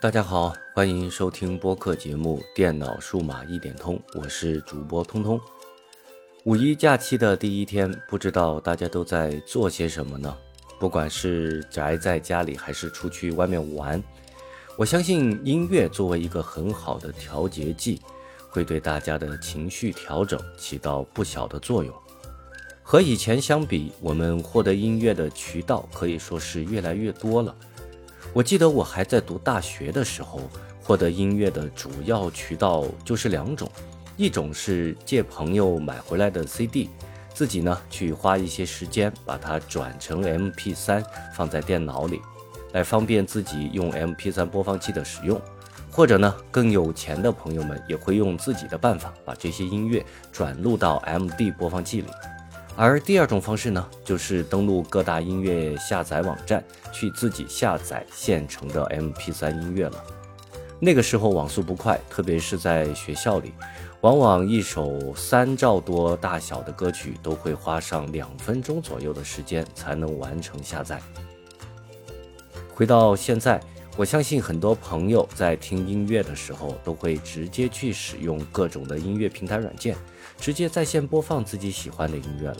大家好，欢迎收听播客节目《电脑数码一点通》，我是主播通通。五一假期的第一天，不知道大家都在做些什么呢？不管是宅在家里，还是出去外面玩，我相信音乐作为一个很好的调节剂，会对大家的情绪调整起到不小的作用。和以前相比，我们获得音乐的渠道可以说是越来越多了。我记得我还在读大学的时候，获得音乐的主要渠道就是两种，一种是借朋友买回来的 CD，自己呢去花一些时间把它转成 MP3 放在电脑里，来方便自己用 MP3 播放器的使用；或者呢更有钱的朋友们也会用自己的办法把这些音乐转录到 MD 播放器里。而第二种方式呢，就是登录各大音乐下载网站，去自己下载现成的 MP3 音乐了。那个时候网速不快，特别是在学校里，往往一首三兆多大小的歌曲都会花上两分钟左右的时间才能完成下载。回到现在，我相信很多朋友在听音乐的时候，都会直接去使用各种的音乐平台软件。直接在线播放自己喜欢的音乐了。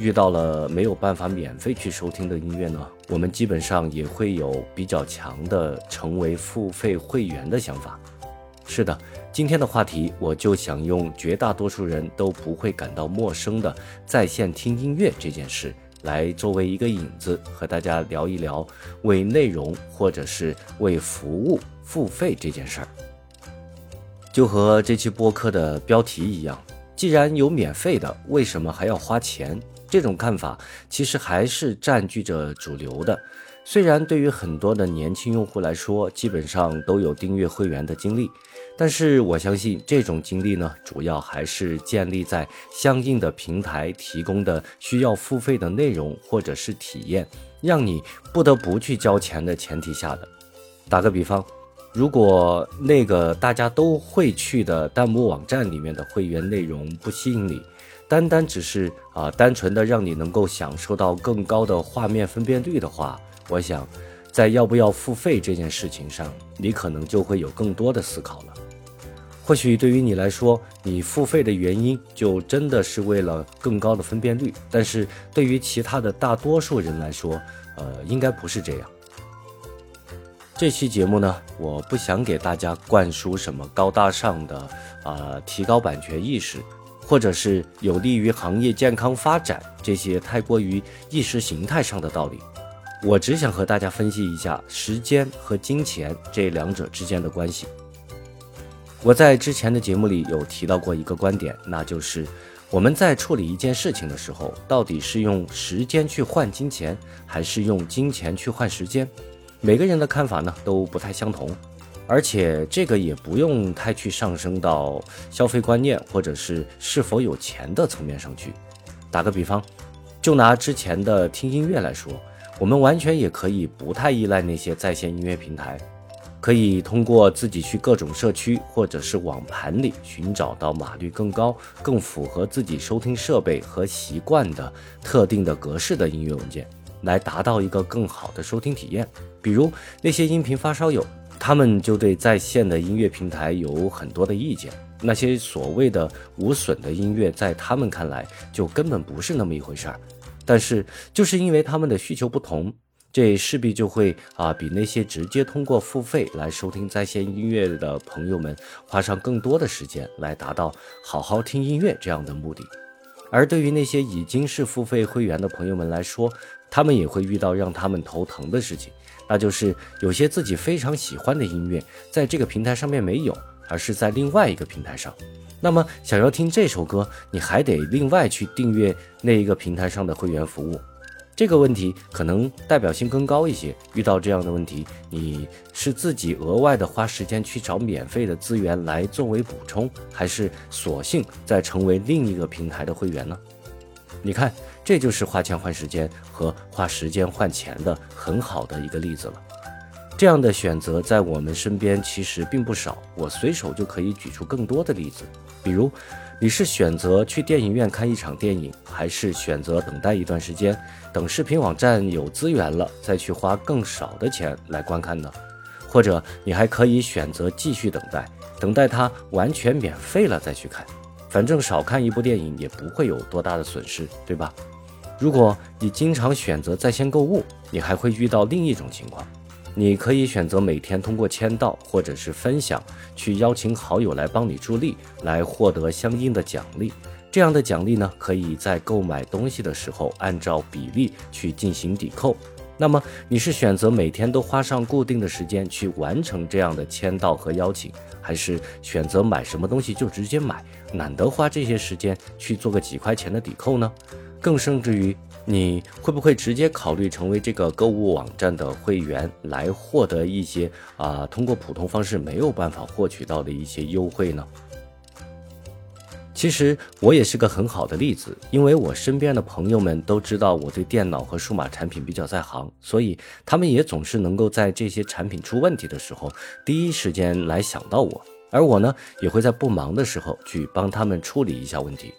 遇到了没有办法免费去收听的音乐呢，我们基本上也会有比较强的成为付费会员的想法。是的，今天的话题我就想用绝大多数人都不会感到陌生的在线听音乐这件事来作为一个引子，和大家聊一聊为内容或者是为服务付费这件事儿。就和这期播客的标题一样。既然有免费的，为什么还要花钱？这种看法其实还是占据着主流的。虽然对于很多的年轻用户来说，基本上都有订阅会员的经历，但是我相信这种经历呢，主要还是建立在相应的平台提供的需要付费的内容或者是体验，让你不得不去交钱的前提下的。打个比方。如果那个大家都会去的弹幕网站里面的会员内容不吸引你，单单只是啊单纯的让你能够享受到更高的画面分辨率的话，我想，在要不要付费这件事情上，你可能就会有更多的思考了。或许对于你来说，你付费的原因就真的是为了更高的分辨率，但是对于其他的大多数人来说，呃，应该不是这样。这期节目呢，我不想给大家灌输什么高大上的啊，提高版权意识，或者是有利于行业健康发展这些太过于意识形态上的道理。我只想和大家分析一下时间和金钱这两者之间的关系。我在之前的节目里有提到过一个观点，那就是我们在处理一件事情的时候，到底是用时间去换金钱，还是用金钱去换时间？每个人的看法呢都不太相同，而且这个也不用太去上升到消费观念或者是是否有钱的层面上去。打个比方，就拿之前的听音乐来说，我们完全也可以不太依赖那些在线音乐平台，可以通过自己去各种社区或者是网盘里寻找到码率更高、更符合自己收听设备和习惯的特定的格式的音乐文件。来达到一个更好的收听体验，比如那些音频发烧友，他们就对在线的音乐平台有很多的意见。那些所谓的无损的音乐，在他们看来就根本不是那么一回事儿。但是就是因为他们的需求不同，这势必就会啊比那些直接通过付费来收听在线音乐的朋友们花上更多的时间来达到好好听音乐这样的目的。而对于那些已经是付费会员的朋友们来说，他们也会遇到让他们头疼的事情，那就是有些自己非常喜欢的音乐，在这个平台上面没有，而是在另外一个平台上。那么想要听这首歌，你还得另外去订阅那一个平台上的会员服务。这个问题可能代表性更高一些。遇到这样的问题，你是自己额外的花时间去找免费的资源来作为补充，还是索性再成为另一个平台的会员呢？你看。这就是花钱换时间和花时间换钱的很好的一个例子了。这样的选择在我们身边其实并不少，我随手就可以举出更多的例子。比如，你是选择去电影院看一场电影，还是选择等待一段时间，等视频网站有资源了再去花更少的钱来观看呢？或者你还可以选择继续等待，等待它完全免费了再去看。反正少看一部电影也不会有多大的损失，对吧？如果你经常选择在线购物，你还会遇到另一种情况。你可以选择每天通过签到或者是分享，去邀请好友来帮你助力，来获得相应的奖励。这样的奖励呢，可以在购买东西的时候按照比例去进行抵扣。那么你是选择每天都花上固定的时间去完成这样的签到和邀请，还是选择买什么东西就直接买，懒得花这些时间去做个几块钱的抵扣呢？更甚至于。你会不会直接考虑成为这个购物网站的会员，来获得一些啊通过普通方式没有办法获取到的一些优惠呢？其实我也是个很好的例子，因为我身边的朋友们都知道我对电脑和数码产品比较在行，所以他们也总是能够在这些产品出问题的时候，第一时间来想到我，而我呢也会在不忙的时候去帮他们处理一下问题。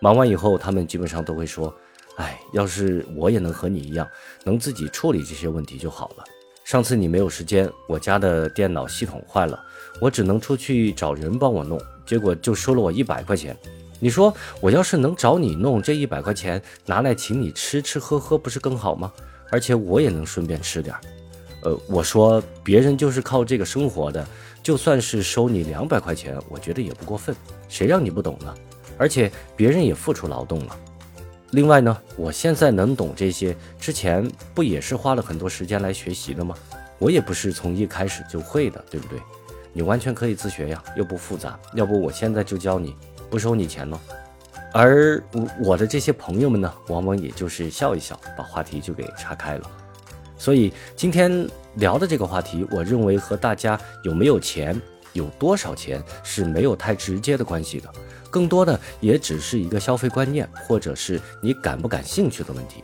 忙完以后，他们基本上都会说。哎，要是我也能和你一样，能自己处理这些问题就好了。上次你没有时间，我家的电脑系统坏了，我只能出去找人帮我弄，结果就收了我一百块钱。你说我要是能找你弄，这一百块钱拿来请你吃吃喝喝，不是更好吗？而且我也能顺便吃点。呃，我说别人就是靠这个生活的，就算是收你两百块钱，我觉得也不过分。谁让你不懂呢？而且别人也付出劳动了。另外呢，我现在能懂这些，之前不也是花了很多时间来学习的吗？我也不是从一开始就会的，对不对？你完全可以自学呀，又不复杂。要不我现在就教你，不收你钱喽。而我的这些朋友们呢，往往也就是笑一笑，把话题就给岔开了。所以今天聊的这个话题，我认为和大家有没有钱。有多少钱是没有太直接的关系的，更多的也只是一个消费观念，或者是你感不感兴趣的问题。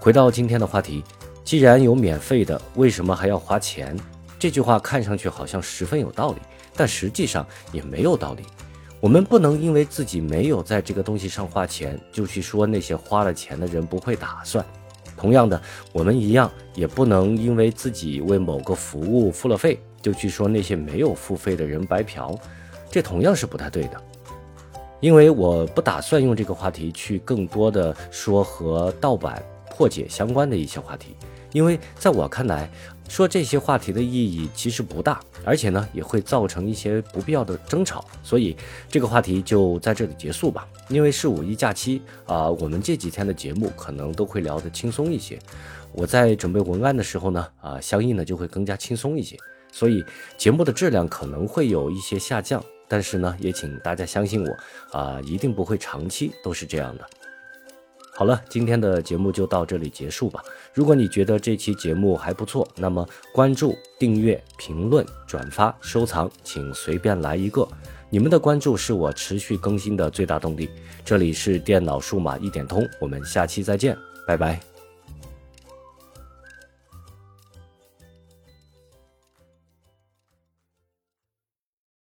回到今天的话题，既然有免费的，为什么还要花钱？这句话看上去好像十分有道理，但实际上也没有道理。我们不能因为自己没有在这个东西上花钱，就去说那些花了钱的人不会打算。同样的，我们一样也不能因为自己为某个服务付了费。就去说那些没有付费的人白嫖，这同样是不太对的。因为我不打算用这个话题去更多的说和盗版破解相关的一些话题，因为在我看来，说这些话题的意义其实不大，而且呢也会造成一些不必要的争吵，所以这个话题就在这里结束吧。因为是五一假期啊，我们这几天的节目可能都会聊得轻松一些。我在准备文案的时候呢，啊，相应的就会更加轻松一些。所以节目的质量可能会有一些下降，但是呢，也请大家相信我啊，一定不会长期都是这样的。好了，今天的节目就到这里结束吧。如果你觉得这期节目还不错，那么关注、订阅、评论、转发、收藏，请随便来一个。你们的关注是我持续更新的最大动力。这里是电脑数码一点通，我们下期再见，拜拜。